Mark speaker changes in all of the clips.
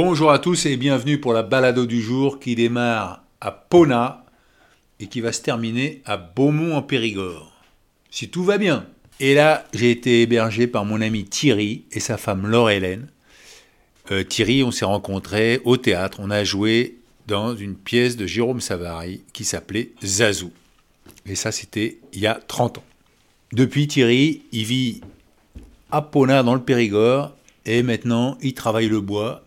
Speaker 1: Bonjour à tous et bienvenue pour la balado du jour qui démarre à Pona et qui va se terminer à Beaumont en Périgord. Si tout va bien. Et là, j'ai été hébergé par mon ami Thierry et sa femme Laure-Hélène. Euh, Thierry, on s'est rencontrés au théâtre. On a joué dans une pièce de Jérôme Savary qui s'appelait Zazou. Et ça, c'était il y a 30 ans. Depuis, Thierry, il vit à Pona dans le Périgord et maintenant, il travaille le bois.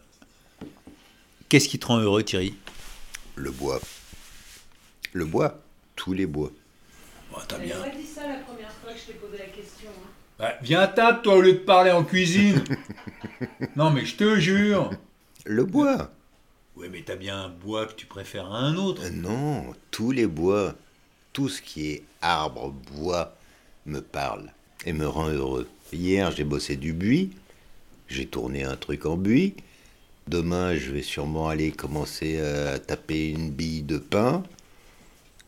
Speaker 1: Qu'est-ce qui te rend heureux, Thierry?
Speaker 2: Le bois. Le bois. Tous les bois.
Speaker 1: Bon, t'as bien.
Speaker 3: pas dit ça la première fois que je t'ai posé la question. hein.
Speaker 1: Bah, viens à table, toi, au lieu de parler en cuisine. non, mais je te jure.
Speaker 2: Le bois.
Speaker 1: Ouais, mais t'as bien un bois que tu préfères à un autre.
Speaker 2: Euh, Non, tous les bois. Tout ce qui est arbre, bois, me parle et me rend heureux. Hier, j'ai bossé du buis. J'ai tourné un truc en buis. Demain, je vais sûrement aller commencer à taper une bille de pain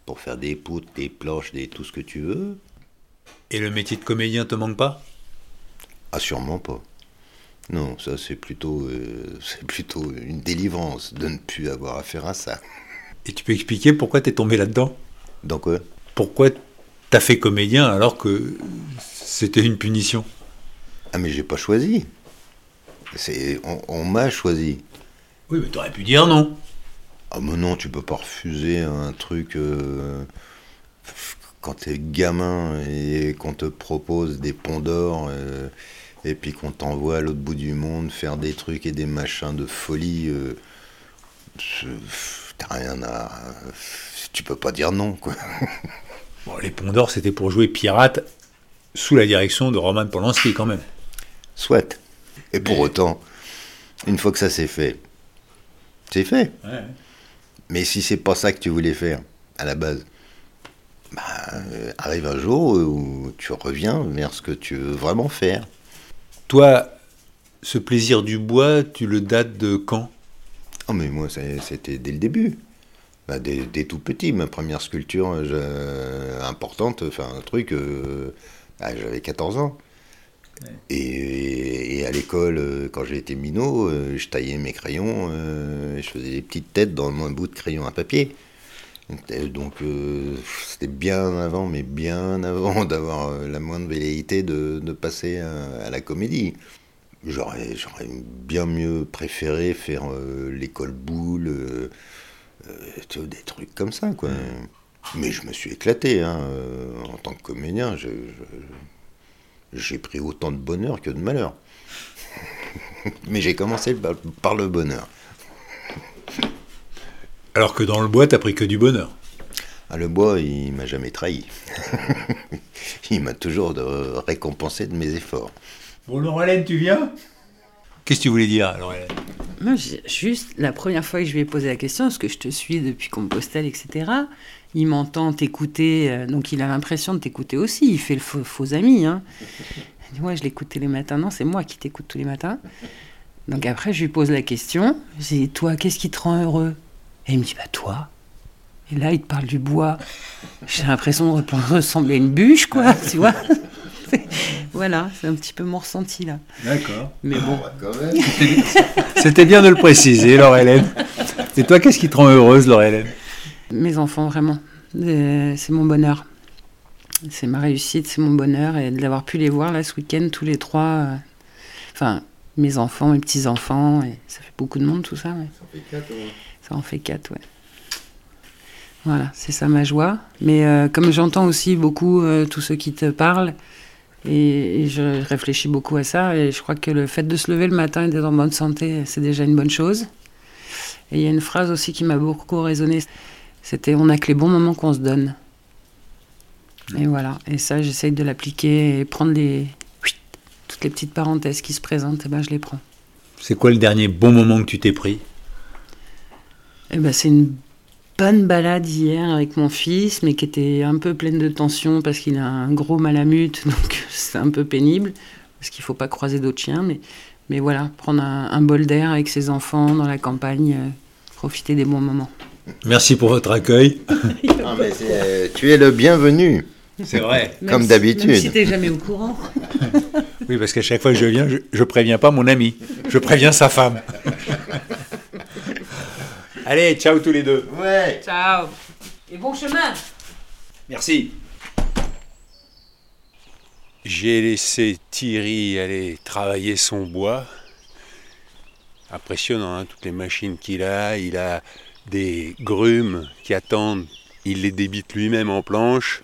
Speaker 2: pour faire des poutres, des planches, des tout ce que tu veux.
Speaker 1: Et le métier de comédien te manque pas?
Speaker 2: Ah, sûrement pas. Non, ça c'est plutôt, euh, c'est plutôt une délivrance de ne plus avoir affaire à ça.
Speaker 1: Et tu peux expliquer pourquoi t'es tombé là-dedans?
Speaker 2: Donc, euh,
Speaker 1: Pourquoi t'as fait comédien alors que c'était une punition?
Speaker 2: Ah mais j'ai pas choisi. C'est, on, on m'a choisi.
Speaker 1: Oui, mais t'aurais pu dire non.
Speaker 2: Ah mais non, tu peux pas refuser un truc euh, quand t'es gamin et qu'on te propose des ponts d'or euh, et puis qu'on t'envoie à l'autre bout du monde faire des trucs et des machins de folie. euh, T'as rien à. Tu peux pas dire non, quoi.
Speaker 1: Bon, les Ponts d'Or, c'était pour jouer pirate sous la direction de Roman Polanski quand même.
Speaker 2: Soit. Et pour
Speaker 1: Mais-
Speaker 2: autant, une fois que ça c'est fait, c'est fait.
Speaker 1: Ouais.
Speaker 2: Mais si c'est pas ça que tu voulais faire à la base, bah, euh, arrive un jour où tu reviens vers ce que tu veux vraiment faire.
Speaker 1: Toi, ce plaisir du bois, tu le dates de quand?
Speaker 2: Oh, mais moi, ça- c'était dès le début. Bah, dès, dès tout petit, ma première sculpture euh, je- importante, enfin un truc, euh, ah, j'avais 14 ans. Et, et à l'école, euh, quand été minot, euh, je taillais mes crayons, euh, je faisais des petites têtes dans mon bout de crayon à papier. Donc euh, c'était bien avant, mais bien avant d'avoir la moindre velléité de, de passer à, à la comédie. J'aurais, j'aurais bien mieux préféré faire euh, l'école boule, euh, des trucs comme ça, quoi. Mais je me suis éclaté, hein, en tant que comédien. je- je- j'ai pris autant de bonheur que de malheur. Mais j'ai commencé par, par le bonheur.
Speaker 1: Alors que dans le bois, t'as pris que du bonheur.
Speaker 2: Ah, le bois, il m'a jamais trahi. il m'a toujours de- récompensé de mes efforts.
Speaker 1: Bon, Laurelène, tu viens? Qu'est-ce que tu voulais dire, Laurelène
Speaker 3: Moi, juste la première fois que je lui ai posé la question, parce que je te suis depuis Compostelle, etc., il m'entend t'écouter, euh, donc il a l'impression de t'écouter aussi. Il fait le faux, faux ami. Hein. Il dit, Ouais, je l'écoute tous les matins. Non, c'est moi qui t'écoute tous les matins. Donc après, je lui pose la question. Je dis Toi, qu'est-ce qui te rend heureux? Et il me dit Bah, toi. Et là, il te parle du bois. J'ai l'impression de ressembler à une bûche, quoi, tu vois. C'est- Voilà, c'est un petit peu mon ressenti là.
Speaker 1: D'accord.
Speaker 3: Mais bon,
Speaker 1: C'était bien de le préciser, Laurelène. Et toi, qu'est-ce qui te rend heureuse, Laurelène
Speaker 3: Mes enfants, vraiment. C'est mon bonheur. C'est ma réussite, c'est mon bonheur. Et de l'avoir pu les voir là ce week-end, tous les trois. euh, Enfin, mes enfants, mes petits-enfants. Et ça fait beaucoup de monde tout ça. ouais. Ça en fait quatre, ouais. Voilà, c'est ça ma joie. Mais euh, comme j'entends aussi beaucoup euh, tous ceux qui te parlent, et, et je réfléchis beaucoup à ça, et je crois que le fait de se lever le matin et d'être en bonne santé, c'est déjà une bonne chose. Et il y a une phrase aussi qui m'a beaucoup résonné, c'était on n'a que les bons moments qu'on se donne. Et voilà, et ça j'essaye de l'appliquer et prendre les toutes les petites parenthèses qui se présentent, et ben je les prends.
Speaker 1: C'est quoi le dernier bon moment que tu t'es pris?
Speaker 3: Eh ben, c'est une bonne balade hier avec mon fils, mais qui était un peu pleine de tension parce qu'il a un gros malamute, donc c'est un peu pénible, parce qu'il faut pas croiser d'autres chiens. Mais, mais voilà, prendre un, un bol d'air avec ses enfants dans la campagne, euh, profiter des bons moments.
Speaker 1: Merci pour votre accueil.
Speaker 2: Ah, mais euh, tu es le bienvenu.
Speaker 1: C'est vrai.
Speaker 2: Comme
Speaker 3: si-
Speaker 2: d'habitude.
Speaker 3: Même si t'es jamais au courant.
Speaker 1: Oui, parce qu'à chaque fois que je viens, je, je préviens pas mon ami. Je préviens sa femme. Allez, ciao tous les deux.
Speaker 2: Ouais.
Speaker 3: Ciao. Et bon chemin.
Speaker 1: Merci. J'ai laissé Thierry aller travailler son bois. Impressionnant, hein, toutes les machines qu'il a. Il a des grumes qui attendent. Il les débite lui-même en planche.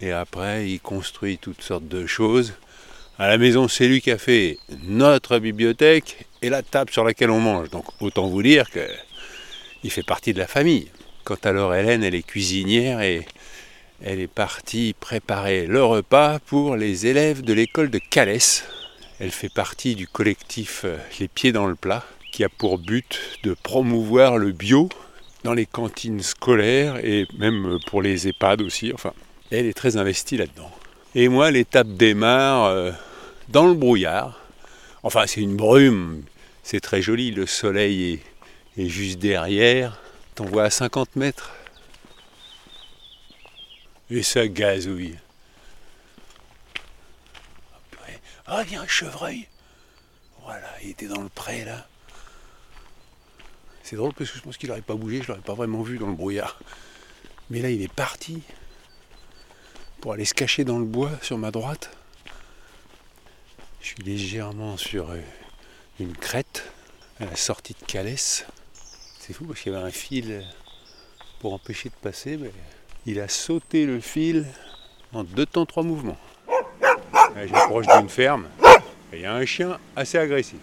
Speaker 1: Et après, il construit toutes sortes de choses. À la maison, c'est lui qui a fait notre bibliothèque et la table sur laquelle on mange. Donc autant vous dire que il fait partie de la famille. Quant à Laure Hélène, elle est cuisinière et elle est partie préparer le repas pour les élèves de l'école de Calès. Elle fait partie du collectif euh, Les Pieds dans le Plat, qui a pour but de promouvoir le bio dans les cantines scolaires et même pour les EHPAD aussi. Enfin, elle est très investie là-dedans. Et moi, l'étape démarre euh, dans le brouillard. Enfin, c'est une brume, c'est très joli, le soleil est, juste derrière. T'en vois à 50 mètres et ça gazouille. Ah, il y a un chevreuil. Voilà, il était dans le pré là. C'est drôle parce que je pense qu'il n'aurait pas bougé, je l'aurais pas vraiment vu dans le brouillard. Mais là, il est parti pour aller se cacher dans le bois sur ma droite. Je suis légèrement sur euh, une crête à la sortie de Calès. C'est fou parce qu'il y avait un fil pour empêcher de passer, mais il a sauté le fil en deux temps, trois mouvements. J'approche d'une ferme et il y a un chien assez agressif.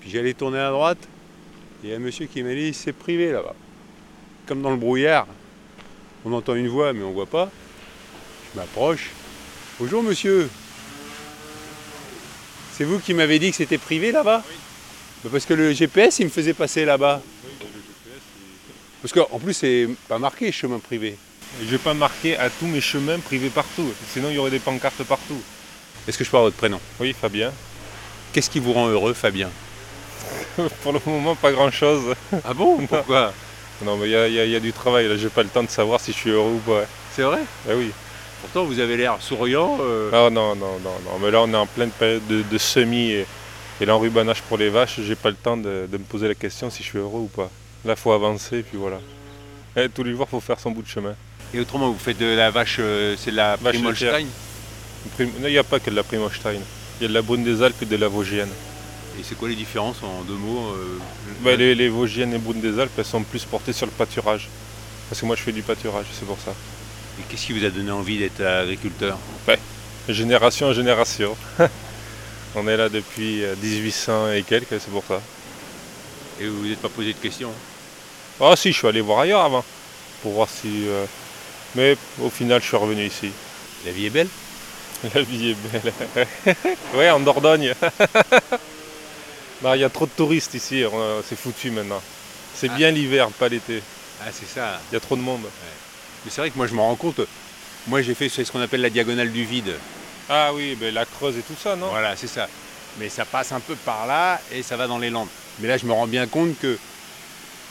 Speaker 1: Puis j'allais tourner à droite il y a un monsieur qui m'a dit c'est privé là-bas. Comme dans le brouillard, on entend une voix mais on voit pas. Je m'approche. Bonjour monsieur. C'est vous qui m'avez dit que c'était privé là-bas? Bah, Parce que le GPS il me faisait passer là-bas. Parce qu'en plus c'est pas marqué chemin privé.
Speaker 4: Je vais pas marquer à tous mes chemins privés partout, sinon il y aurait des pancartes partout.
Speaker 1: Est-ce que je avoir votre prénom?
Speaker 4: Oui, Fabien.
Speaker 1: Qu'est-ce qui vous rend heureux Fabien?
Speaker 4: Pour le moment, pas grand-chose.
Speaker 1: Ah bon Pourquoi?
Speaker 4: Non, mais il y a, y y du travail, là, j'ai pas le temps de savoir si je suis heureux ou pas.
Speaker 1: C'est vrai?
Speaker 4: Ah oui.
Speaker 1: Pourtant vous avez l'air souriant. euh.
Speaker 4: Ah non, non, non, non, mais là on est en pleine période de, de semis et, et l'enrubanage pour les vaches, j'ai pas le temps de, de me poser la question si je suis heureux ou pas. Là, faut avancer, et puis voilà. Eh, tous les jours, faut faire son bout de chemin.
Speaker 1: Et autrement vous faites de la vache, euh, c'est de la
Speaker 4: Vache
Speaker 1: Prime
Speaker 4: laitière.
Speaker 1: Holstein
Speaker 4: Prim- non, Il n'y a pas que de la Primostein. Il y a de la Brune des Alpes et de la Vosgienne.
Speaker 1: Et c'est quoi les différences en deux mots euh,
Speaker 4: Bah, les, les Vosgiennes et Brunes des Alpes, elles sont plus portées sur le pâturage. Parce que moi, je fais du pâturage, c'est pour ça.
Speaker 1: Et qu'est-ce qui vous a donné envie d'être agriculteur?
Speaker 4: Génération en génération. On est là depuis euh, 1800 et quelques, c'est pour ça.
Speaker 1: Et vous vous n'êtes pas posé de questions?
Speaker 4: Ah si, je suis allé voir ailleurs avant. Pour voir si... euh, Mais au final, je suis revenu ici.
Speaker 1: La vie est belle?
Speaker 4: La vie est belle. ouais, en Dordogne. Non, Il y a trop de touristes ici, c'est foutu maintenant. C'est
Speaker 1: Ah.
Speaker 4: bien l'hiver, pas l'été.
Speaker 1: Ah c'est ça.
Speaker 4: Il y a trop de monde.
Speaker 1: Mais c'est vrai que moi je me rends compte, moi j'ai fait ce qu'on appelle la diagonale du vide.
Speaker 4: Ah oui, ben, la Creuse et tout ça, non?
Speaker 1: Voilà, c'est ça. Mais ça passe un peu par là et ça va dans les Landes. Mais là, je me rends bien compte que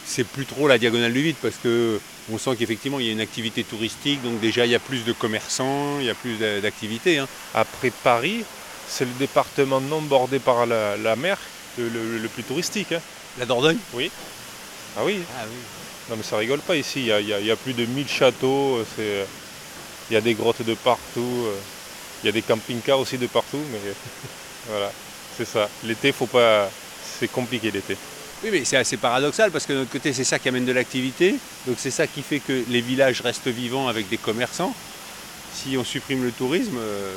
Speaker 1: c'est plus trop la diagonale du vide parce que on sent qu'effectivement il y a une activité touristique, donc déjà il y a plus de commerçants, il y a plus d'a- d'activités. hein.
Speaker 4: Après Paris, c'est le département non bordé par la, la mer le, le- le plus touristique. hein.
Speaker 1: La Dordogne?
Speaker 4: Ah oui,
Speaker 1: Ah oui.
Speaker 4: non mais ça rigole pas ici, il y a, il y a- il y a plus de 1000 châteaux, euh, euh, il y a des grottes de partout, euh, il y a des camping-cars aussi de partout, mais voilà, c'est ça. L'été, faut pas... c'est compliqué l'été.
Speaker 1: Oui, mais c'est assez paradoxal parce que de notre côté, c'est ça qui amène de l'activité. Donc c'est ça qui fait que les villages restent vivants avec des commerçants. Si on supprime le tourisme, euh,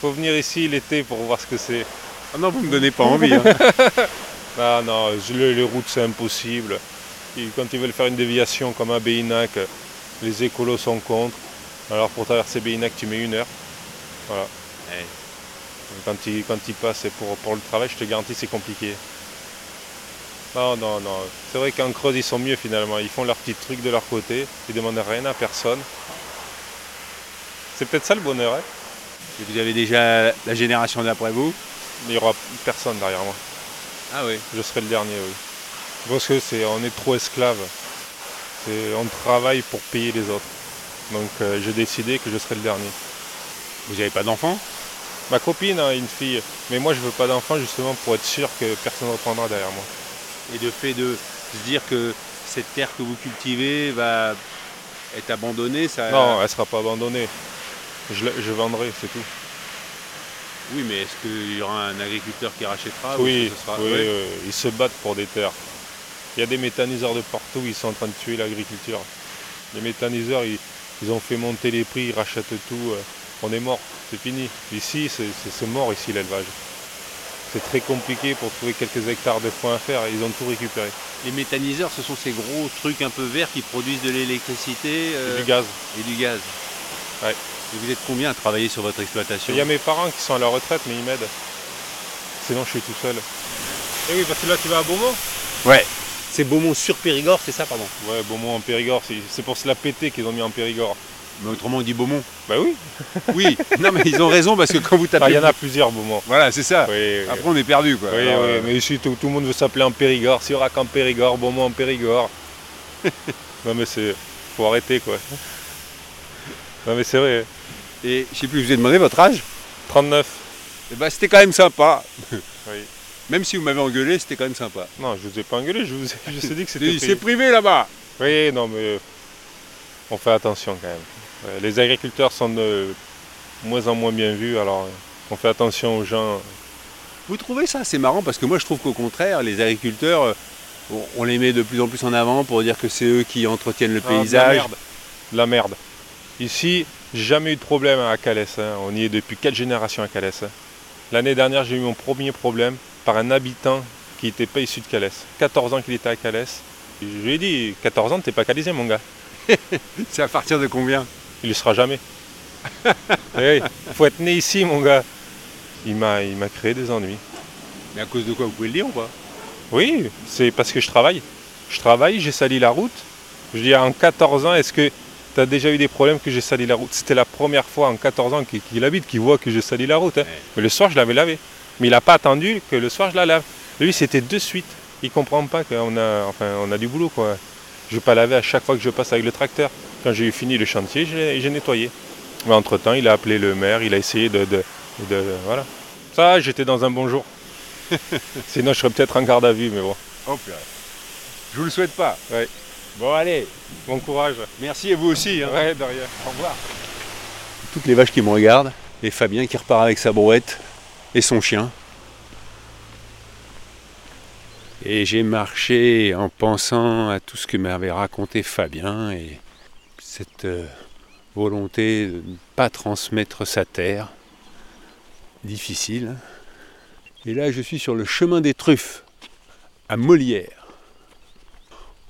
Speaker 4: Faut venir ici l'été pour voir ce que c'est.
Speaker 1: Ah non, vous me donnez pas envie. hein.
Speaker 4: Ah non, je- les, les routes c'est impossible. Et quand ils veulent faire une déviation comme à Béinac, les écolos sont contre. Alors pour traverser Béinac, tu mets une heure. Voilà. Quand ils, quand ils passent pour, pour le travail, je te garantis c'est compliqué. Non, non, non. C'est vrai qu'en Creuse, ils sont mieux finalement. Ils font leur petit truc de leur côté. Ils demandent rien à personne. C'est peut-être ça le bonheur. Hein
Speaker 1: Et vous avez déjà la génération d'après vous
Speaker 4: Il n'y aura personne derrière moi.
Speaker 1: Ah oui.
Speaker 4: Je serai le dernier, oui. Parce que c'est, on est trop esclaves. C'est- on travaille pour payer les autres. Donc euh, j'ai décidé que je serai le dernier.
Speaker 1: Vous n'avez pas d'enfants?
Speaker 4: Ma copine a une fille, mais moi je veux pas d'enfant justement pour être sûr que personne ne reprendra derrière moi.
Speaker 1: Et le fait de se dire que cette terre que vous cultivez va être abandonnée ça...
Speaker 4: Non, elle ne sera pas abandonnée. Je vendrai, c'est tout.
Speaker 1: Oui, mais est-ce qu'il y aura un agriculteur qui rachètera ou
Speaker 4: oui,
Speaker 1: ce sera-
Speaker 4: oui,
Speaker 1: ouais.
Speaker 4: euh, ils se battent pour des terres. Il y a des méthaniseurs de partout, ils sont en train de tuer l'agriculture. Les méthaniseurs, ils, ils ont fait monter les prix, ils rachètent tout. euh, on est mort, c'est fini. Ici, c'est mort ici l'élevage. C'est très compliqué pour trouver quelques hectares de foin à faire, ils ont tout récupéré.
Speaker 1: Les méthaniseurs, ce sont ces gros trucs un peu verts qui produisent de l'électricité euh,
Speaker 4: Et du gaz.
Speaker 1: et du gaz.
Speaker 4: Ouais.
Speaker 1: Et vous êtes combien à travailler sur votre exploitation
Speaker 4: Il y a mes parents qui sont à la retraite, mais ils m'aident. Sinon, je suis tout seul. Et oui, parce que là, tu vas à Beaumont
Speaker 1: Ouais. C'est Beaumont sur Périgord, c'est ça, pardon
Speaker 4: Ouais, Beaumont en Périgord, c'est c'est pour se la péter qu'ils ont mis en Périgord.
Speaker 1: Mais autrement, on dit Beaumont.
Speaker 4: Bah oui,
Speaker 1: Oui, non, mais ils ont raison parce que quand vous tapez.
Speaker 4: Enfin, il y en a plusieurs Beaumont.
Speaker 1: Voilà, c'est ça.
Speaker 4: Oui, oui.
Speaker 1: Après, on est perdu, quoi.
Speaker 4: Oui,
Speaker 1: Alors,
Speaker 4: oui,
Speaker 1: euh,
Speaker 4: mais ici tout, tout le monde veut s'appeler en Périgord, Sirac en Périgord, Beaumont en Périgord. non mais c'est. faut arrêter quoi. Non mais c'est vrai.
Speaker 1: Et je sais plus, je vous ai demandé votre âge
Speaker 4: 39.
Speaker 1: Eh ben, c'était quand même sympa.
Speaker 4: Oui.
Speaker 1: Même si vous m'avez engueulé, c'était quand même sympa.
Speaker 4: Non, je vous ai pas engueulé, je vous ai, je vous ai dit que c'était.
Speaker 1: c'est
Speaker 4: privé.
Speaker 1: là-bas.
Speaker 4: Oui, non mais. On fait attention quand même. Les agriculteurs sont de moins en moins bien vus, alors euh, on fait attention aux gens.
Speaker 1: Vous trouvez ça C'est marrant parce que moi je trouve qu'au contraire, les agriculteurs, euh, on, les met de plus en plus en avant pour dire que c'est eux qui entretiennent le
Speaker 4: Ah, de la
Speaker 1: paysage.
Speaker 4: merde. De la merde. Ici, j'ai jamais eu de problème à Calais. hein. On y est depuis quatre générations à Calais. hein. L'année dernière, j'ai eu mon premier problème par un habitant qui n'était pas issu de Calais. 14 ans qu'il était à Calais. Et Je lui ai dit, 14 ans, t'es pas calaisien, mon gars.
Speaker 1: C'est à partir de combien?
Speaker 4: Il ne sera jamais. Il faut être né ici, mon gars. Il m'a, il m'a créé des ennuis.
Speaker 1: Mais à cause de quoi Vous pouvez le dire ou pas?
Speaker 4: Oui, c'est parce que je travaille. Je travaille, j'ai sali la route. Je dis, en 14 ans, est-ce que tu as déjà eu des problèmes que j'ai sali la route C'était la première fois en 14 ans qu'il habite, qu'il voit que j'ai sali la route. hein. Mais le soir, je l'avais lavé. Mais il n'a pas attendu que le soir, je la lave. Lui, c'était de suite. Il comprend pas qu'on a, enfin, on a du boulot. Quoi. Je ne vais pas laver à chaque fois que je passe avec le tracteur. Quand j'ai eu fini le chantier, j'ai nettoyé. Mais entre-temps, il a appelé le maire, il a essayé de... de- de- voilà. Ça, j'étais dans un bon jour. Sinon, je serais peut-être en garde à vue, mais bon.
Speaker 1: Oh purée. Je vous le souhaite pas.
Speaker 4: Ouais.
Speaker 1: Bon allez,
Speaker 4: Bon courage.
Speaker 1: merci à vous aussi. hein.
Speaker 4: Ouais, de rien.
Speaker 1: Au revoir. Toutes les vaches qui me regardent, et Fabien qui repart avec sa brouette et son chien. Et j'ai marché en pensant à tout ce que m'avait raconté Fabien et cette euh, volonté de ne pas transmettre sa terre. Difficile. hein. Et là, je suis sur le chemin des truffes, à Molière.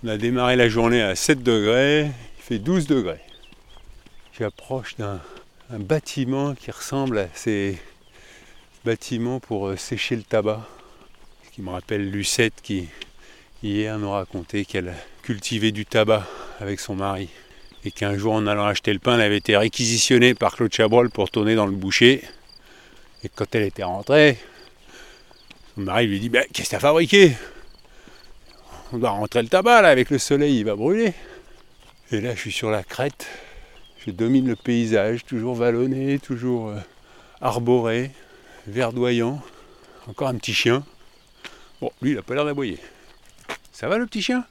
Speaker 1: On a démarré la journée à 7 degrés, il fait 12 degrés. J'approche d'un un bâtiment qui ressemble à ces bâtiments pour euh, sécher le tabac. Ce qui me rappelle Lucette qui, hier, nous racontait qu'elle cultivait du tabac avec son mari. Et qu'un jour, en allant acheter le pain, elle avait été réquisitionnée par Claude Chabrol pour tourner dans le boucher. Et quand elle était rentrée, son mari lui dit Ben, Qu'est-ce que t'as fabriqué? On doit rentrer le tabac là, avec le soleil, il va brûler. Et là, je suis sur la crête. Je domine le paysage, toujours vallonné, toujours euh, arboré, verdoyant. Encore un petit chien. Bon, lui, il a pas l'air d'aboyer. Ça va le petit chien?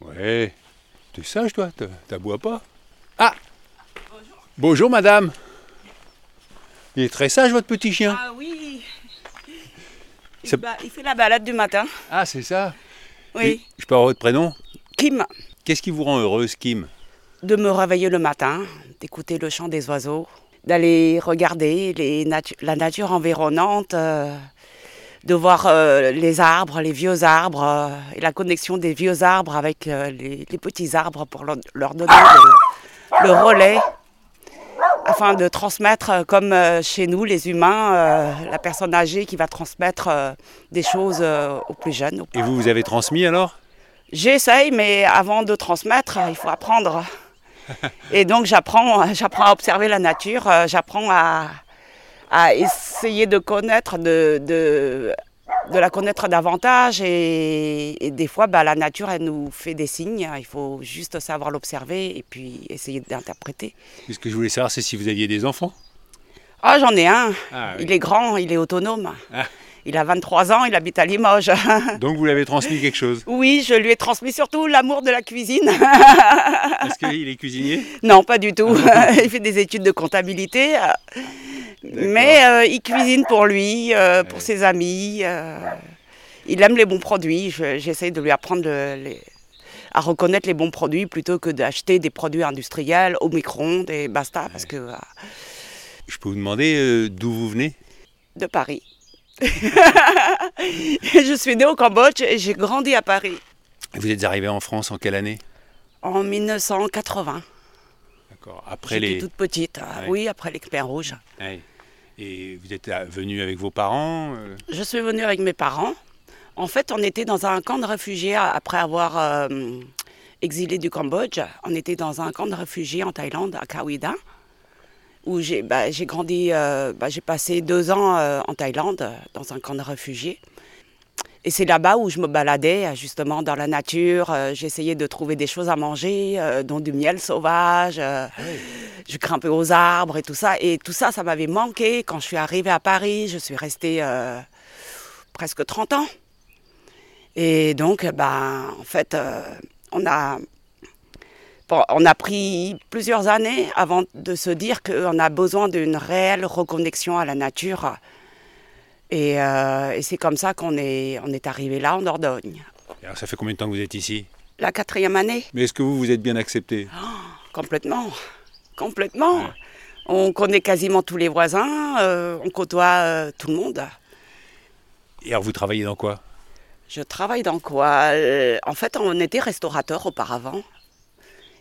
Speaker 1: Ouais. T'es sage toi, t'a- t'aboies pas? Ah Bonjour madame Il est très sage votre petit chien
Speaker 5: Ah oui. Il,
Speaker 1: Ça-
Speaker 5: ba- il fait la balade du matin.
Speaker 1: Ah c'est ça?
Speaker 5: Oui.
Speaker 1: Je peux avoir votre prénom
Speaker 5: Kim,
Speaker 1: Qu'est-ce qui vous rend heureuse Kim
Speaker 5: de me réveiller le matin, d'écouter le chant des oiseaux, d'aller regarder les natu- la nature environnante, euh, de voir euh, les arbres, les vieux arbres, euh, et la connexion des vieux arbres avec les, les petits arbres pour leur, leur donner le, le relais afin de transmettre, euh, comme euh, chez nous, les humains, euh, la personne âgée qui va transmettre des choses aux plus jeunes.
Speaker 1: Et vous, vous avez transmis alors?
Speaker 5: J'essaye, mais avant de transmettre, il faut apprendre. Et donc j'apprends, j'apprends à observer la nature, j'apprends à, à essayer de connaître, de, de, de la connaître davantage. Et, et des fois, bah, la nature, elle nous fait des signes. Il faut juste savoir l'observer et puis essayer d'interpréter.
Speaker 1: Ce que je voulais savoir, c'est si vous aviez des enfants.
Speaker 5: Ah, j'en ai un.
Speaker 1: Ah
Speaker 5: Il est grand, il est autonome.
Speaker 1: Ah.
Speaker 5: Il a 23 ans, il habite à Limoges.
Speaker 1: Donc vous l'avez transmis quelque chose
Speaker 5: oui, je lui ai transmis surtout l'amour de la cuisine.
Speaker 1: Est-ce qu'il est cuisinier?
Speaker 5: Non, pas du tout. il fait des études de comptabilité. Mais euh, il cuisine pour lui, euh, pour ses amis. euh, il aime les bons produits. Je- J'essaie de lui apprendre le- les- à reconnaître les bons produits plutôt que d'acheter des produits industriels au micro-ondes et basta, parce que euh,
Speaker 1: Je peux vous demander euh, d'où vous venez?
Speaker 5: De Paris. je suis née au Cambodge et j'ai grandi à Paris
Speaker 1: Vous êtes arrivé en France en quelle année?
Speaker 5: En 1980.
Speaker 1: D'accord. Après
Speaker 5: J'étais
Speaker 1: les.
Speaker 5: toute petite. euh,
Speaker 1: Ouais.
Speaker 5: Oui, après les Khmers rouges.
Speaker 1: Ouais. Et vous êtes euh, venu avec vos parents euh,
Speaker 5: Je suis venue avec mes parents. En fait, on était dans un camp de réfugiés après avoir euh, exilé du Cambodge. On était dans un camp de réfugiés en Thaïlande, à Kawida, où j'ai bah, grandi. bah, j'ai passé deux ans en Thaïlande, dans un camp de réfugiés. Et c'est là-bas où je me baladais, justement, dans la nature. Euh, J'essayais de trouver des choses à manger, euh, dont du miel sauvage. euh, je grimpais aux arbres et tout ça. Et tout ça, ça m'avait manqué. Quand je suis arrivée à Paris, je suis restée euh, presque 30 ans. Et donc, ben, en fait, euh, on, a, bon, on a pris plusieurs années avant de se dire qu'on a besoin d'une réelle reconnexion à la nature. Et, euh, et c'est comme ça qu'on est, on est arrivé là, en Dordogne.
Speaker 1: Alors ça fait combien de temps que vous êtes ici?
Speaker 5: La quatrième année
Speaker 1: Mais est-ce que vous vous êtes bien accepté?
Speaker 5: Complètement. Complètement.
Speaker 1: Ouais.
Speaker 5: On connaît quasiment tous les voisins, euh, on côtoie euh, tout le monde.
Speaker 1: Et alors vous travaillez dans quoi?
Speaker 5: Je travaille dans quoi? En fait, on était restaurateur auparavant.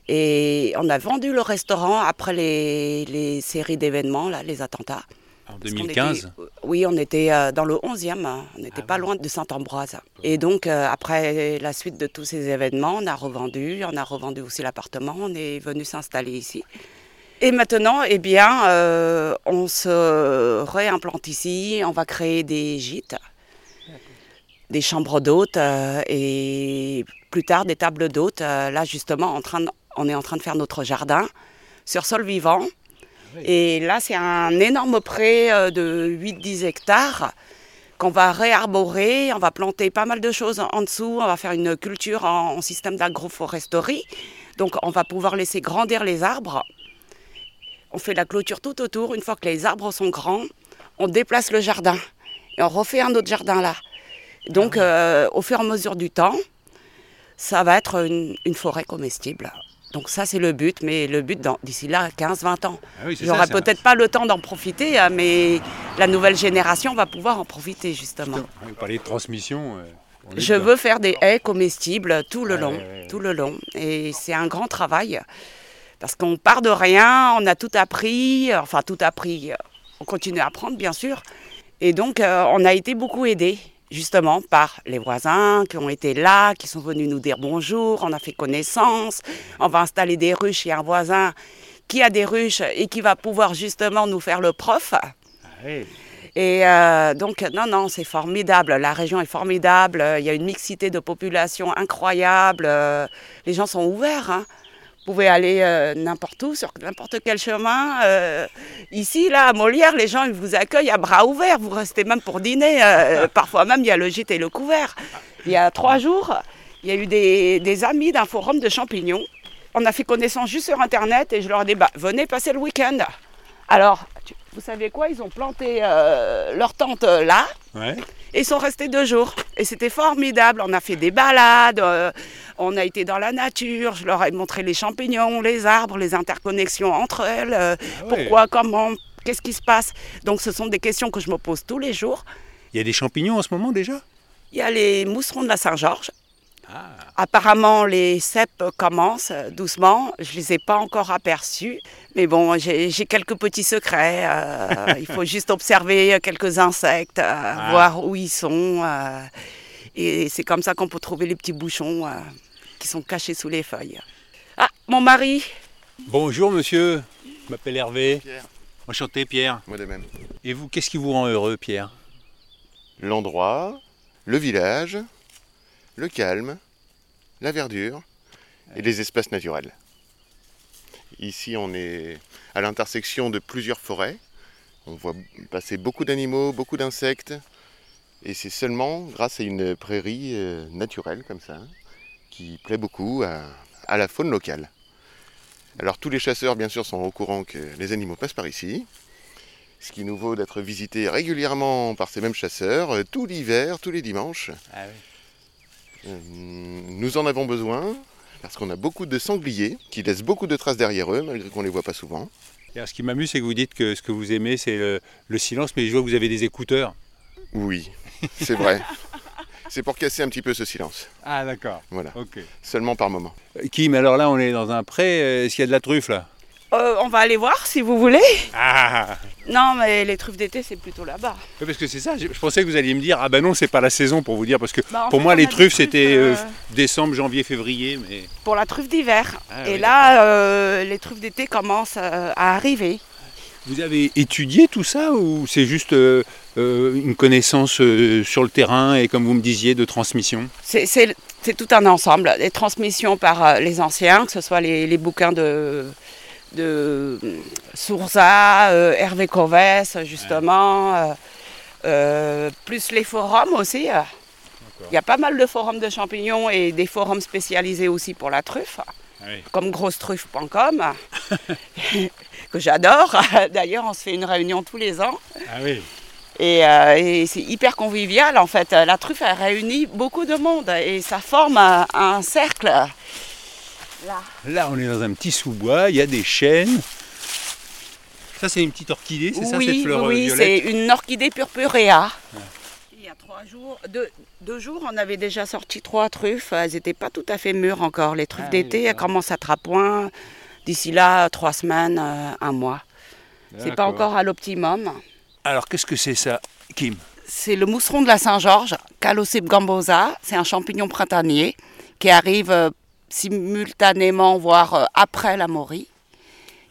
Speaker 5: Et on a vendu le restaurant après les, les séries d'événements, là, les attentats.
Speaker 1: En
Speaker 5: Parce qu'on
Speaker 1: 2015
Speaker 5: était- oui, on était euh, dans le 11e, hein. on n'était
Speaker 1: Ah
Speaker 5: pas loin de Saint-Ambroise. Et donc, euh, après la suite de tous ces événements, on a revendu, on a revendu aussi l'appartement, on est venu s'installer ici. Et maintenant, eh bien, euh, on se réimplante ici, on va créer des gîtes, des chambres d'hôtes euh, et plus tard des tables d'hôtes. Là, justement, en train de- on est en train de faire notre jardin sur sol vivant. Et là, c'est un énorme pré euh, de 8-10 hectares qu'on va réarborer. On va planter pas mal de choses en dessous. On va faire une culture en, en système d'agroforesterie. Donc, on va pouvoir laisser grandir les arbres. On fait la clôture tout autour. Une fois que les arbres sont grands, on déplace le jardin et on refait un autre jardin là. Donc, euh, au fur et à mesure du temps, ça va être une, une forêt comestible. Donc ça, c'est le but, mais le but d'ici là, 15-20 ans.
Speaker 1: Ah oui,
Speaker 5: peut-être pas le temps d'en profiter, hein, mais la nouvelle génération va pouvoir en profiter justement.
Speaker 1: Vous parlez de transmission. euh,
Speaker 5: Je veux faire des haies comestibles tout le long, tout le long. Et c'est un grand travail parce qu'on part de rien, on a tout appris, enfin tout appris, on continue à apprendre bien sûr. Et donc euh, on a été beaucoup aidés justement par les voisins qui ont été là, qui sont venus nous dire bonjour, on a fait connaissance, on va installer des ruches chez un voisin qui a des ruches et qui va pouvoir justement nous faire le prof.
Speaker 1: Ah.
Speaker 5: Et euh, donc, non, non, c'est formidable. La région est formidable. Il y a une mixité de population incroyable. Euh, Les gens sont ouverts. hein. Vous pouvez aller euh, n'importe où, sur n'importe quel chemin. Euh, ici, là, à Molière, les gens ils vous accueillent à bras ouverts. Vous restez même pour dîner. Euh, parfois même, il y a le gîte et le couvert. Il y a trois jours, il y a eu des, des amis d'un forum de champignons. On a fait connaissance juste sur Internet et je leur ai dit, bah, venez passer le week-end. Alors, vous savez quoi? Ils ont planté leur tente là
Speaker 1: Ouais.
Speaker 5: Ils sont restés deux jours. Et c'était formidable. On a fait des balades, euh, on a été dans la nature. Je leur ai montré les champignons, les arbres, les interconnexions entre elles. euh,
Speaker 1: Ah ouais.
Speaker 5: Pourquoi, comment, qu'est-ce qui se passe Donc, ce sont des questions que je me pose tous les jours.
Speaker 1: Il y a des champignons en ce moment déjà?
Speaker 5: Il y a les mousserons de la Saint-Georges.
Speaker 1: Ah.
Speaker 5: Apparemment, les cèpes commencent doucement. Je ne les ai pas encore aperçus. Mais bon, j'ai quelques petits secrets. euh, il faut juste observer quelques insectes, euh, voir où ils sont. euh, et c'est comme ça qu'on peut trouver les petits bouchons euh, qui sont cachés sous les feuilles. Ah, mon mari
Speaker 1: Bonjour monsieur, je m'appelle Hervé.
Speaker 6: Pierre.
Speaker 1: Enchanté Pierre.
Speaker 6: Moi de même.
Speaker 1: Et vous, qu'est-ce qui vous rend heureux Pierre?
Speaker 6: L'endroit, le village, le calme, la verdure et les espaces naturels. Ici, on est à l'intersection de plusieurs forêts. On voit passer beaucoup d'animaux, beaucoup d'insectes Et c'est seulement grâce à une prairie euh, naturelle comme ça qui plaît beaucoup à, à la faune locale. Alors tous les chasseurs bien sûr sont au courant que les animaux passent par ici, ce qui nous vaut d'être visités régulièrement par ces mêmes chasseurs, euh, tout l'hiver, tous les dimanches. Euh, nous en avons besoin parce qu'on a beaucoup de sangliers qui laissent beaucoup de traces derrière eux malgré qu'on ne les voit pas souvent.
Speaker 1: Et alors, ce qui m'amuse, c'est que vous dites que ce que vous aimez, c'est le, le silence, mais je vois que vous avez des écouteurs.
Speaker 6: Oui, c'est vrai. c'est pour casser un petit peu ce silence.
Speaker 1: Ah, d'accord.
Speaker 6: Voilà,
Speaker 1: Ok.
Speaker 6: seulement par moment.
Speaker 1: Euh, Kim, alors là, on est dans un pré. euh, Est-ce qu'il y a de la truffe là?
Speaker 5: Euh, on va aller voir si vous voulez.
Speaker 1: Ah
Speaker 5: Non, mais les truffes d'été, c'est plutôt là-bas.
Speaker 1: Parce que c'est ça, je, je pensais que vous alliez me dire, ah ben non, c'est pas la saison pour vous dire, parce que
Speaker 5: Bah,
Speaker 1: pour
Speaker 5: fait,
Speaker 1: moi, les truffes, c'était euh,
Speaker 5: euh,
Speaker 1: décembre, janvier, février, mais.
Speaker 5: pour la truffe d'hiver.
Speaker 1: Ah,
Speaker 5: Et
Speaker 1: oui,
Speaker 5: là, euh, les truffes d'été commencent à arriver.
Speaker 1: Vous avez étudié tout ça ou c'est juste euh, euh, une connaissance euh, sur le terrain et comme vous me disiez de transmission?
Speaker 5: C'est- tout un ensemble. Des transmissions par les anciens, que ce soit les, les bouquins de, de Sourza, euh, Hervé Covès, justement, euh, euh, plus les forums aussi. Il y a pas mal de forums de champignons et des forums spécialisés aussi pour la truffe, comme grossetruffe.com, que j'adore. D'ailleurs, on se fait une réunion tous les ans.
Speaker 1: Ah oui.
Speaker 5: Et, euh, et c'est hyper convivial en fait. La truffe elle réunit beaucoup de monde et ça forme un, un cercle. Là.
Speaker 1: Là, on est dans un petit sous-bois, il y a des chênes. Ça, c'est une petite orchidée, c'est ça, cette
Speaker 5: oui,
Speaker 1: fleur euh,
Speaker 5: oui, c'est
Speaker 1: violette
Speaker 5: une orchidée purpurea. Il y a trois jours, deux, deux jours, on avait déjà sorti trois truffes. Elles n'étaient pas tout à fait mûres encore. Les truffes
Speaker 1: Ah oui,
Speaker 5: d'été, elles commencent à point. D'ici là, trois semaines, euh, un mois. C'est pas encore à l'optimum.
Speaker 1: Alors, qu'est-ce que c'est ça, Kim?
Speaker 5: C'est le mousseron de la Saint-Georges, Calocip gambosa. C'est un champignon printanier qui arrive euh, simultanément, voire euh, après la morie,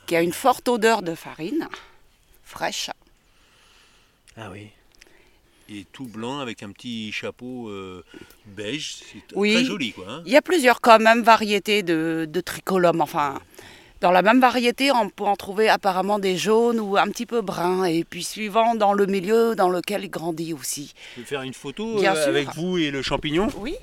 Speaker 5: qui a une forte odeur de farine, fraîche.
Speaker 1: Ah oui. Et tout blanc avec un petit chapeau euh, beige, c'est
Speaker 5: Oui.
Speaker 1: très joli quoi. hein.
Speaker 5: Il y a plusieurs quand même variétés de, de tricolum. Enfin, dans la même variété, on peut en trouver apparemment des jaunes ou un petit peu bruns. Et puis suivant dans le milieu dans lequel il grandit aussi.
Speaker 1: Je vais faire une photo
Speaker 5: Bien
Speaker 1: euh, avec vous et le champignon.
Speaker 5: Oui.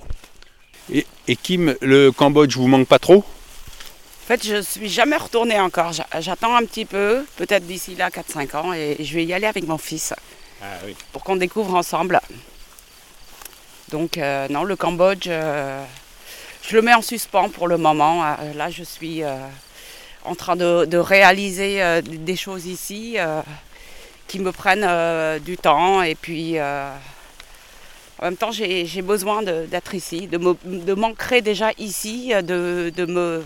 Speaker 1: Et, et Kim, le Cambodge vous manque pas trop?
Speaker 5: En fait, je suis jamais retournée encore. J'a- J'attends un petit peu, peut-être d'ici là 4-5 ans, et je vais y aller avec mon fils
Speaker 1: Ah oui.
Speaker 5: pour qu'on découvre ensemble. Donc euh, non, le Cambodge, euh, je le mets en suspens pour le moment. Euh, là, je suis euh, en train de, de réaliser des choses ici qui me prennent du temps. Et puis, en même temps, j'ai besoin d'être ici, de m'ancrer déjà ici, de, de me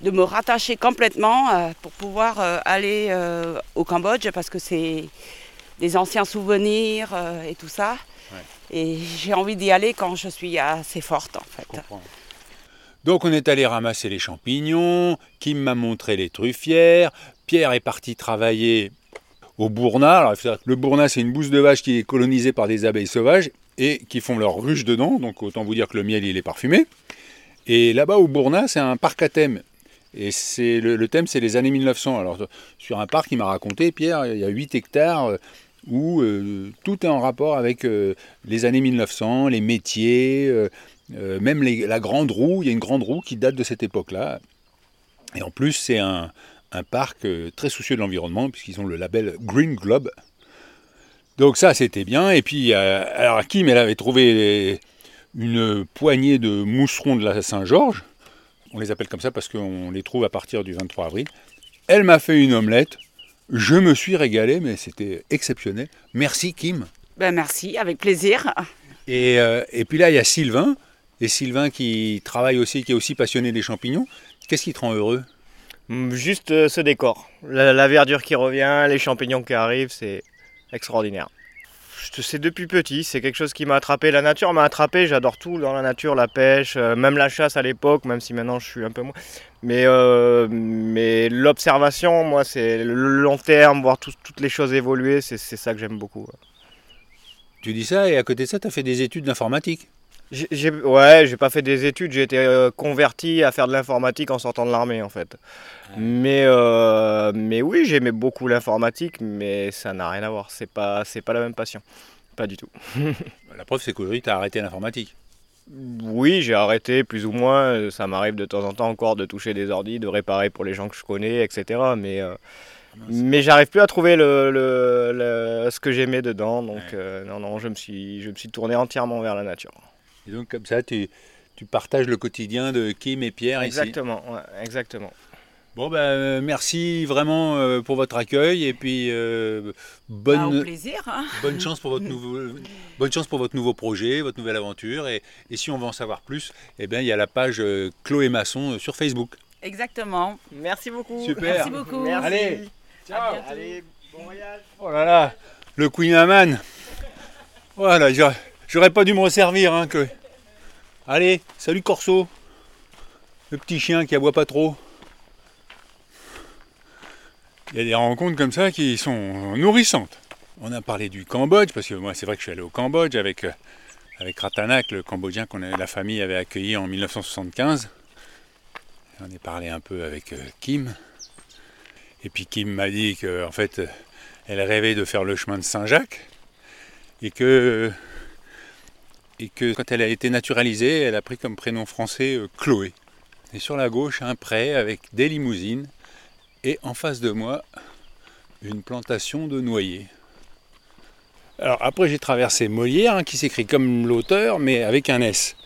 Speaker 5: de me rattacher complètement euh, pour pouvoir euh, aller euh, au Cambodge parce que c'est des anciens souvenirs et tout ça. Et j'ai envie d'y aller quand je suis assez forte en fait.
Speaker 1: Donc on est allé ramasser les champignons, Kim m'a montré les truffières, Pierre est parti travailler au Bourna. Le Bourna, c'est une bouse de vache qui est colonisée par des abeilles sauvages et qui font leur ruche dedans, donc autant vous dire que le miel, il est parfumé. Et là-bas, au Bourna, c'est un parc à thème. Et c'est le, thème, c'est les années 1900. Alors, sur un parc, il m'a raconté, Pierre, il y a 8 hectares euh, où euh, tout est en rapport avec euh, les années 1900, les métiers, même la grande roue. Il y a une grande roue qui date de cette époque-là. Et en plus, c'est un, un parc euh, très soucieux de l'environnement, puisqu'ils ont le label Green Globe. Donc ça, c'était bien. Et puis, euh, alors Kim, elle avait trouvé les- une poignée de mousserons de la Saint-Georges. On les appelle comme ça parce qu'on les trouve à partir du 23 avril. Elle m'a fait une omelette. Je me suis régalé, mais c'était exceptionnel. Merci Kim.
Speaker 5: Ben merci, avec plaisir.
Speaker 1: Et, euh, et puis là, il y a Sylvain. Et Sylvain qui travaille aussi, qui est aussi passionné des champignons. Qu'est-ce qui te rend heureux?
Speaker 7: Juste euh, ce décor. La, verdure qui revient, les champignons qui arrivent, c'est extraordinaire. C'est depuis petit, c'est quelque chose qui m'a attrapé. La nature m'a attrapé, j'adore tout dans la nature, la pêche, euh, même la chasse à l'époque, même si maintenant je suis un peu moins. Mais, euh, mais l'observation, moi, c'est le long terme, voir tout- toutes les choses évoluer, c'est ça que j'aime beaucoup.
Speaker 1: Tu dis ça et à côté de ça, tu as fait des études d'informatique.
Speaker 7: J'ai- j'ai- ouais, j'ai pas fait des études, j'ai été euh, converti à faire de l'informatique en sortant de l'armée en fait. Mais, euh, mais oui, j'aimais beaucoup l'informatique, mais ça n'a rien à voir, c'est pas, c'est pas la même passion. pas du tout.
Speaker 1: La preuve, c'est qu'aujourd'hui, tu as arrêté l'informatique.
Speaker 7: Oui, j'ai arrêté plus ou moins. Ça m'arrive de temps en temps encore de toucher des ordis, de réparer pour les gens que je connais, etc. Mais, euh, mais j'arrive plus à trouver le, le- le- ce que j'aimais dedans. Donc
Speaker 1: Ouais.
Speaker 7: euh, non, non, je me, suis, je me suis tourné entièrement vers la nature.
Speaker 1: Et donc, comme ça, tu, tu partages le quotidien de Kim et Pierre ici.
Speaker 7: Exactement, ouais, exactement.
Speaker 1: Bon, ben, euh, merci vraiment euh, pour votre accueil et puis euh,
Speaker 5: Bah,
Speaker 1: bonne,
Speaker 5: au plaisir. hein.
Speaker 1: bonne, chance pour votre nouveau, bonne chance pour votre nouveau projet, votre nouvelle aventure. Et, et si on veut en savoir plus, eh bien, il y a la page euh, Chloé Masson euh, sur Facebook.
Speaker 5: Exactement.
Speaker 7: Merci beaucoup.
Speaker 1: Super.
Speaker 5: Merci beaucoup.
Speaker 7: Merci.
Speaker 1: Allez,
Speaker 5: ciao.
Speaker 7: Allez, bon voyage.
Speaker 1: Oh là là, le Queen Amman. Voilà, j'aurais- j'aurais pas dû me resservir, hein, Chloé. Allez, salut Corso. Le petit chien qui aboie pas trop. Il y a des rencontres comme ça qui sont nourrissantes. On a parlé du Cambodge, parce que moi c'est vrai que je suis allé au Cambodge avec, euh, Ratanak, le Cambodgien que la famille avait accueilli en 1975. Et on est parlé un peu avec euh, Kim. Et puis Kim m'a dit que en fait, elle rêvait de faire le chemin de Saint-Jacques et que et que quand elle a été naturalisée, elle a pris comme prénom français euh, Chloé. Et sur la gauche, un pré avec des limousines et en face de moi, une plantation de noyers. Alors après, j'ai traversé Molière, hein, qui s'écrit comme l'auteur, mais avec un S.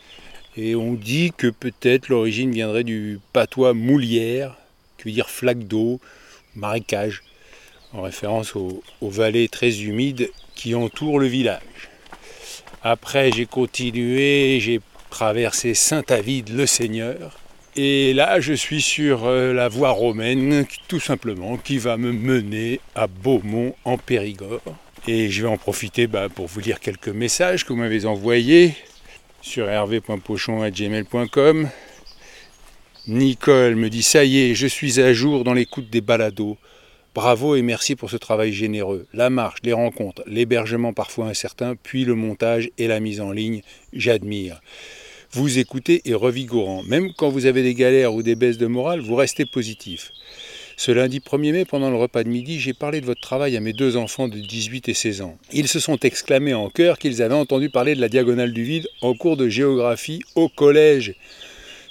Speaker 1: Et on dit que peut-être l'origine viendrait du patois moulière, qui veut dire flaque d'eau, marécage, en référence aux, aux vallées très humides qui entourent le village. Après, j'ai continué, j'ai traversé Saint-Avide le Seigneur. Et là, je suis sur euh, la voie romaine, tout simplement, qui va me mener à Beaumont en Périgord. Et je vais en profiter bah, pour vous lire quelques messages que vous m'avez envoyés sur hervé.pochon.gmail.com. Nicole me dit Ça y est, je suis à jour dans l'écoute des balados. Bravo et merci pour ce travail généreux. La marche, les rencontres, l'hébergement parfois incertain, puis le montage et la mise en ligne, j'admire. Vous écoutez est revigorant. Même quand vous avez des galères ou des baisses de morale, vous restez positif. Ce lundi 1er mai, pendant le repas de midi, j'ai parlé de votre travail à mes deux enfants de 18 et 16 ans. Ils se sont exclamés en chœur qu'ils avaient entendu parler de la diagonale du vide en cours de géographie au collège.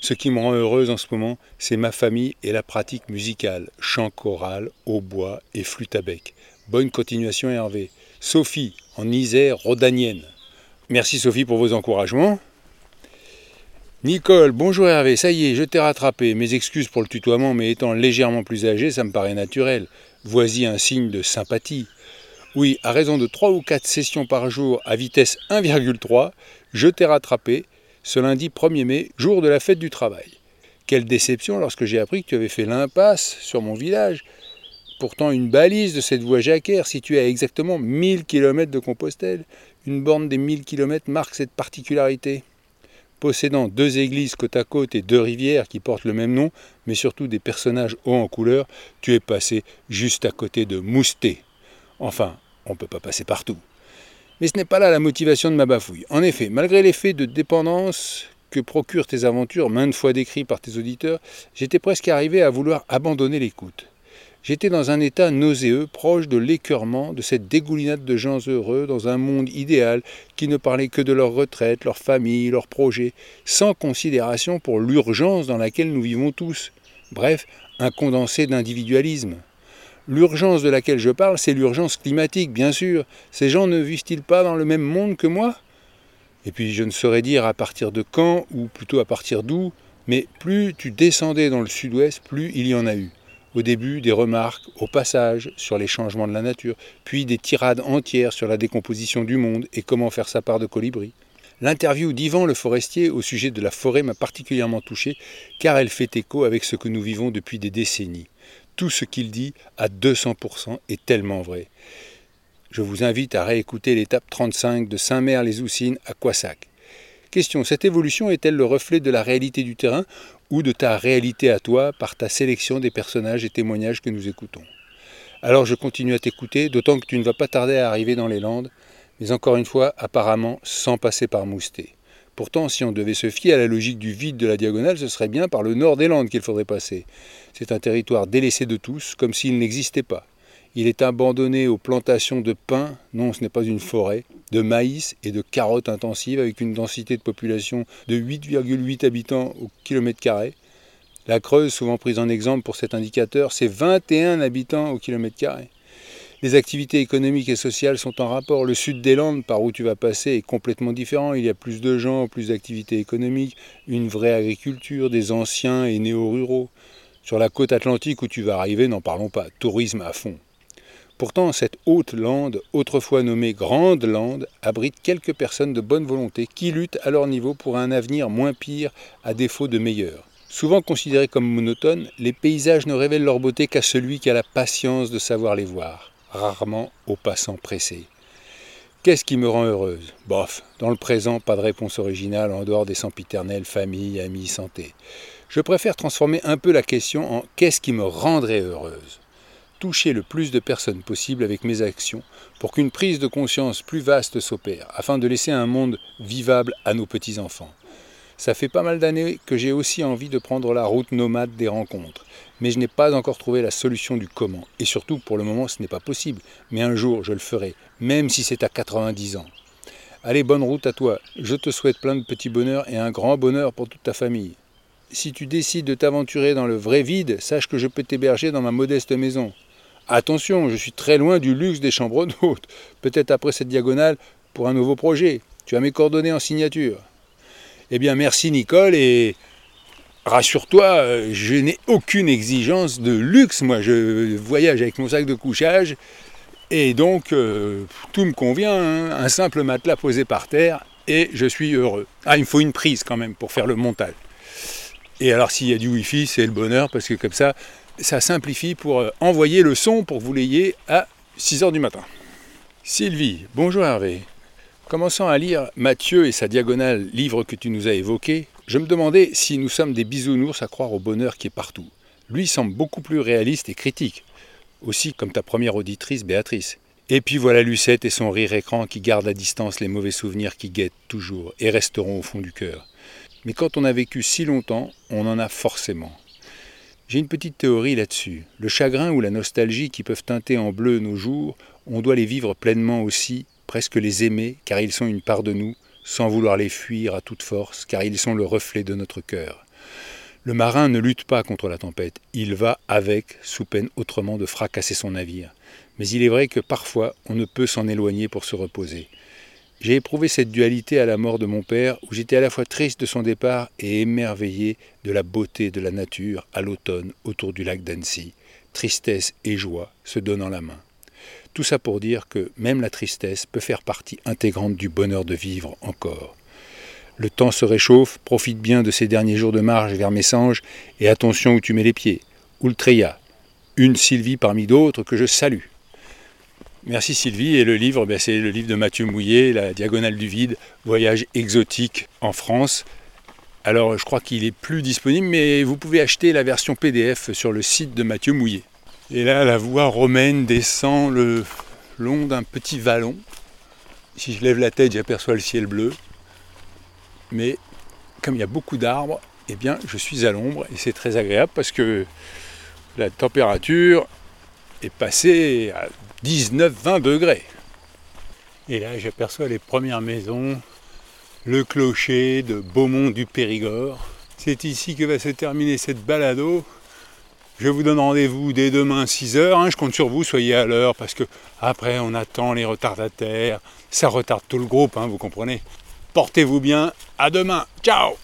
Speaker 1: Ce qui me rend heureuse en ce moment, c'est ma famille et la pratique musicale, chant choral, hautbois et flûte à bec. Bonne continuation Hervé. Sophie, en Isère, rhodanienne. Merci Sophie pour vos encouragements. Nicole, bonjour Hervé, ça y est, je t'ai rattrapé. Mes excuses pour le tutoiement, mais étant légèrement plus âgé, ça me paraît naturel. Voici un signe de sympathie. Oui, à raison de 3 ou 4 sessions par jour à vitesse 1,3, je t'ai rattrapé ce lundi 1er mai, jour de la fête du travail. Quelle déception lorsque j'ai appris que tu avais fait l'impasse sur mon village. Pourtant, une balise de cette voie jacquère située à exactement 1000 km de Compostelle. Une borne des 1000 km marque cette particularité. Possédant deux églises côte à côte et deux rivières qui portent le même nom, mais surtout des personnages hauts en couleur, tu es passé juste à côté de Mousté. Enfin, on ne peut pas passer partout. Mais ce n'est pas là la motivation de ma bafouille. En effet, malgré l'effet de dépendance que procurent tes aventures, maintes fois décrits par tes auditeurs, j'étais presque arrivé à vouloir abandonner l'écoute. J'étais dans un état nauséeux, proche de l'écœurement de cette dégoulinade de gens heureux dans un monde idéal qui ne parlait que de leur retraite, leur famille, leurs projets, sans considération pour l'urgence dans laquelle nous vivons tous. Bref, un condensé d'individualisme. L'urgence de laquelle je parle, c'est l'urgence climatique, bien sûr. Ces gens ne vivent-ils pas dans le même monde que moi? Et puis je ne saurais dire à partir de quand, ou plutôt à partir d'où, mais plus tu descendais dans le sud-ouest, plus il y en a eu. Au début, des remarques, au passage, sur les changements de la nature, puis des tirades entières sur la décomposition du monde et comment faire sa part de colibri. L'interview d'Yvan le forestier au sujet de la forêt m'a particulièrement touché car elle fait écho avec ce que nous vivons depuis des décennies. Tout ce qu'il dit à 200% est tellement vrai. Je vous invite à réécouter l'étape 35 de Saint-Mère-les-Oussines à Quassac. Question, cette évolution est-elle le reflet de la réalité du terrain ou de ta réalité à toi par ta sélection des personnages et témoignages que nous écoutons? Alors je continue à t'écouter, d'autant que tu ne vas pas tarder à arriver dans les Landes, mais encore une fois, apparemment sans passer par Moustet. Pourtant, si on devait se fier à la logique du vide de la diagonale, ce serait bien par le nord des Landes qu'il faudrait passer. C'est un territoire délaissé de tous, comme s'il n'existait pas. Il est abandonné aux plantations de pins, non ce n'est pas une forêt, de maïs et de carottes intensives avec une densité de population de 8,8 habitants au kilomètre carré. La Creuse, souvent prise en exemple pour cet indicateur, c'est 21 habitants au kilomètre carré. Les activités économiques et sociales sont en rapport. Le sud des Landes, par où tu vas passer, est complètement différent. Il y a plus de gens, plus d'activités économiques, une vraie agriculture, des anciens et néo-ruraux. Sur la côte atlantique où tu vas arriver, n'en parlons pas, tourisme à fond. Pourtant, cette haute lande, autrefois nommée Grande Lande, abrite quelques personnes de bonne volonté qui luttent à leur niveau pour un avenir moins pire à défaut de meilleur. Souvent considérés comme monotones, les paysages ne révèlent leur beauté qu'à celui qui a la patience de savoir les voir rarement aux passants pressés. Qu'est-ce qui me rend heureuse? Bof, dans le présent, pas de réponse originale en dehors des sempiternels famille, amis, santé. Je préfère transformer un peu la question en qu'est-ce qui me rendrait heureuse? Toucher le plus de personnes possible avec mes actions pour qu'une prise de conscience plus vaste s'opère, afin de laisser un monde vivable à nos petits-enfants. Ça fait pas mal d'années que j'ai aussi envie de prendre la route nomade des rencontres, mais je n'ai pas encore trouvé la solution du comment. Et surtout, pour le moment, ce n'est pas possible. Mais un jour, je le ferai, même si c'est à 90 ans. Allez, bonne route à toi. Je te souhaite plein de petits bonheurs et un grand bonheur pour toute ta famille. Si tu décides de t'aventurer dans le vrai vide, sache que je peux t'héberger dans ma modeste maison. Attention, je suis très loin du luxe des chambres d'hôtes. Peut-être après cette diagonale pour un nouveau projet. Tu as mes coordonnées en signature. Eh bien, merci Nicole et rassure-toi, euh, je n'ai aucune exigence de luxe. Moi, je voyage avec mon sac de couchage et donc euh, tout me convient. Hein. Un simple matelas posé par terre et je suis heureux. Ah, il me faut une prise quand même pour faire le montage. Et alors, s'il y a du Wi-Fi, c'est le bonheur parce que comme ça, ça simplifie pour euh, envoyer le son pour vous l'ayez à 6 h du matin. Sylvie, bonjour Hervé. Commençant à lire Matthieu et sa diagonale, livre que tu nous as évoqué, je me demandais si nous sommes des bisounours à croire au bonheur qui est partout. Lui semble beaucoup plus réaliste et critique, aussi comme ta première auditrice Béatrice. Et puis voilà Lucette et son rire écran qui garde à distance les mauvais souvenirs qui guettent toujours et resteront au fond du cœur. Mais quand on a vécu si longtemps, on en a forcément. J'ai une petite théorie là-dessus. Le chagrin ou la nostalgie qui peuvent teinter en bleu nos jours, on doit les vivre pleinement aussi presque les aimer, car ils sont une part de nous, sans vouloir les fuir à toute force, car ils sont le reflet de notre cœur. Le marin ne lutte pas contre la tempête, il va avec, sous peine autrement de fracasser son navire. Mais il est vrai que parfois on ne peut s'en éloigner pour se reposer. J'ai éprouvé cette dualité à la mort de mon père, où j'étais à la fois triste de son départ et émerveillé de la beauté de la nature à l'automne autour du lac d'Annecy, tristesse et joie se donnant la main. Tout ça pour dire que même la tristesse peut faire partie intégrante du bonheur de vivre encore. Le temps se réchauffe, profite bien de ces derniers jours de marche vers Messanges et attention où tu mets les pieds. Ultreya, une Sylvie parmi d'autres que je salue. Merci Sylvie, et le livre, ben, c'est le livre de Mathieu Mouillet, La Diagonale du Vide, Voyage exotique en France. Alors je crois qu'il est plus disponible, mais vous pouvez acheter la version PDF sur le site de Mathieu Mouillet. Et là, la voie romaine descend le long d'un petit vallon. Si je lève la tête, j'aperçois le ciel bleu. Mais comme il y a beaucoup d'arbres, eh bien, je suis à l'ombre et c'est très agréable parce que la température est passée à 19-20 degrés. Et là, j'aperçois les premières maisons, le clocher de Beaumont du Périgord. C'est ici que va se terminer cette balado. Je vous donne rendez-vous dès demain 6h. Hein. je compte sur vous, soyez à l'heure parce que après on attend les retardataires. Ça retarde tout le groupe, hein, vous comprenez. Portez-vous bien. À demain. Ciao